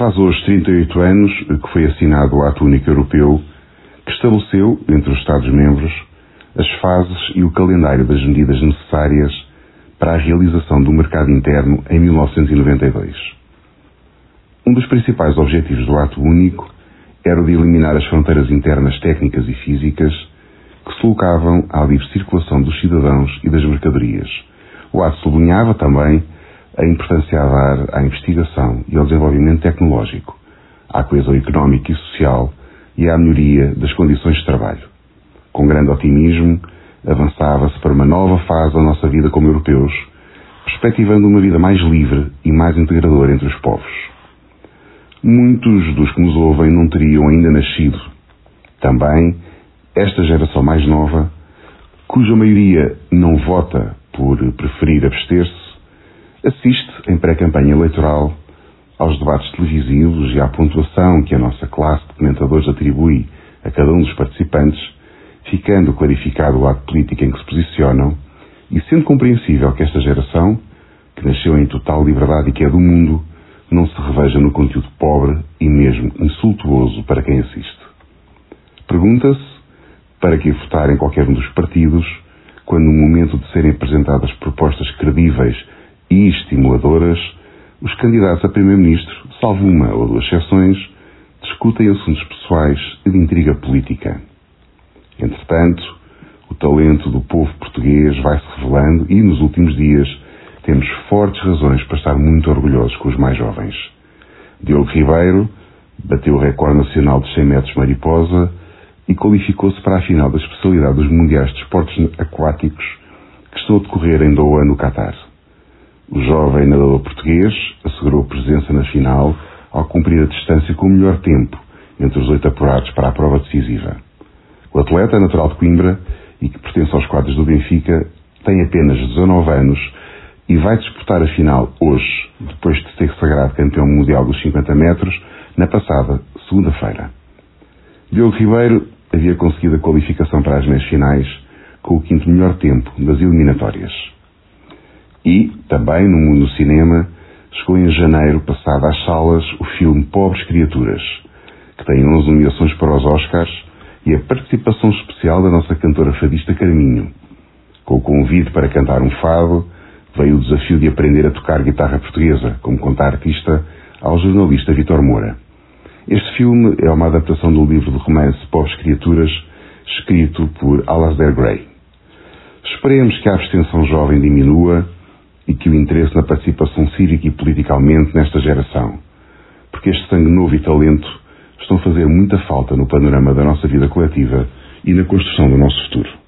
Faz hoje 38 anos que foi assinado o Ato Único Europeu que estabeleceu, entre os Estados-membros, as fases e o calendário das medidas necessárias para a realização do mercado interno em 1992. Um dos principais objetivos do Ato Único era o de eliminar as fronteiras internas técnicas e físicas que se colocavam à livre circulação dos cidadãos e das mercadorias. O ato sublinhava também a importância a dar à investigação e ao desenvolvimento tecnológico, à coesão económica e social e à melhoria das condições de trabalho. Com grande otimismo, avançava-se para uma nova fase da nossa vida como europeus, perspectivando uma vida mais livre e mais integradora entre os povos. Muitos dos que nos ouvem não teriam ainda nascido. Também esta geração mais nova, cuja maioria não vota por preferir abster-se, assiste em pré-campanha eleitoral aos debates televisivos e à pontuação que a nossa classe de comentadores atribui a cada um dos participantes, ficando clarificado o ato político em que se posicionam e sendo compreensível que esta geração, que nasceu em total liberdade e que é do mundo, não se reveja no conteúdo pobre e mesmo insultuoso para quem assiste. Pergunta-se para que votar em qualquer um dos partidos quando no momento de serem apresentadas propostas credíveis e estimuladoras, os candidatos a Primeiro-Ministro, salvo uma ou duas exceções, discutem assuntos pessoais e de intriga política. Entretanto, o talento do povo português vai-se revelando e, nos últimos dias, temos fortes razões para estar muito orgulhosos com os mais jovens. Diogo Ribeiro bateu o recorde nacional de 100 metros mariposa e qualificou-se para a final da especialidade dos Mundiais de Esportes Aquáticos que estão a decorrer em Doha, no Catar. O jovem nadador português assegurou presença na final ao cumprir a distância com o melhor tempo entre os oito apurados para a prova decisiva. O atleta, natural de Coimbra e que pertence aos quadros do Benfica, tem apenas 19 anos e vai disputar a final hoje, depois de ser sagrado campeão mundial dos 50 metros, na passada segunda-feira. Diogo Ribeiro havia conseguido a qualificação para as meias finais com o quinto melhor tempo das eliminatórias. E, também no mundo do cinema, chegou em janeiro passado às salas o filme Pobres Criaturas, que tem 11 nomeações para os Oscars e a participação especial da nossa cantora fadista Carminho. Com o convite para cantar um fado, veio o desafio de aprender a tocar guitarra portuguesa, como conta a artista ao jornalista Vitor Moura. Este filme é uma adaptação do livro de romance Pobres Criaturas, escrito por Alasdair Gray. Esperemos que a abstenção jovem diminua e que o interesse na participação cívica e politicamente nesta geração, porque este sangue novo e talento estão a fazer muita falta no panorama da nossa vida coletiva e na construção do nosso futuro.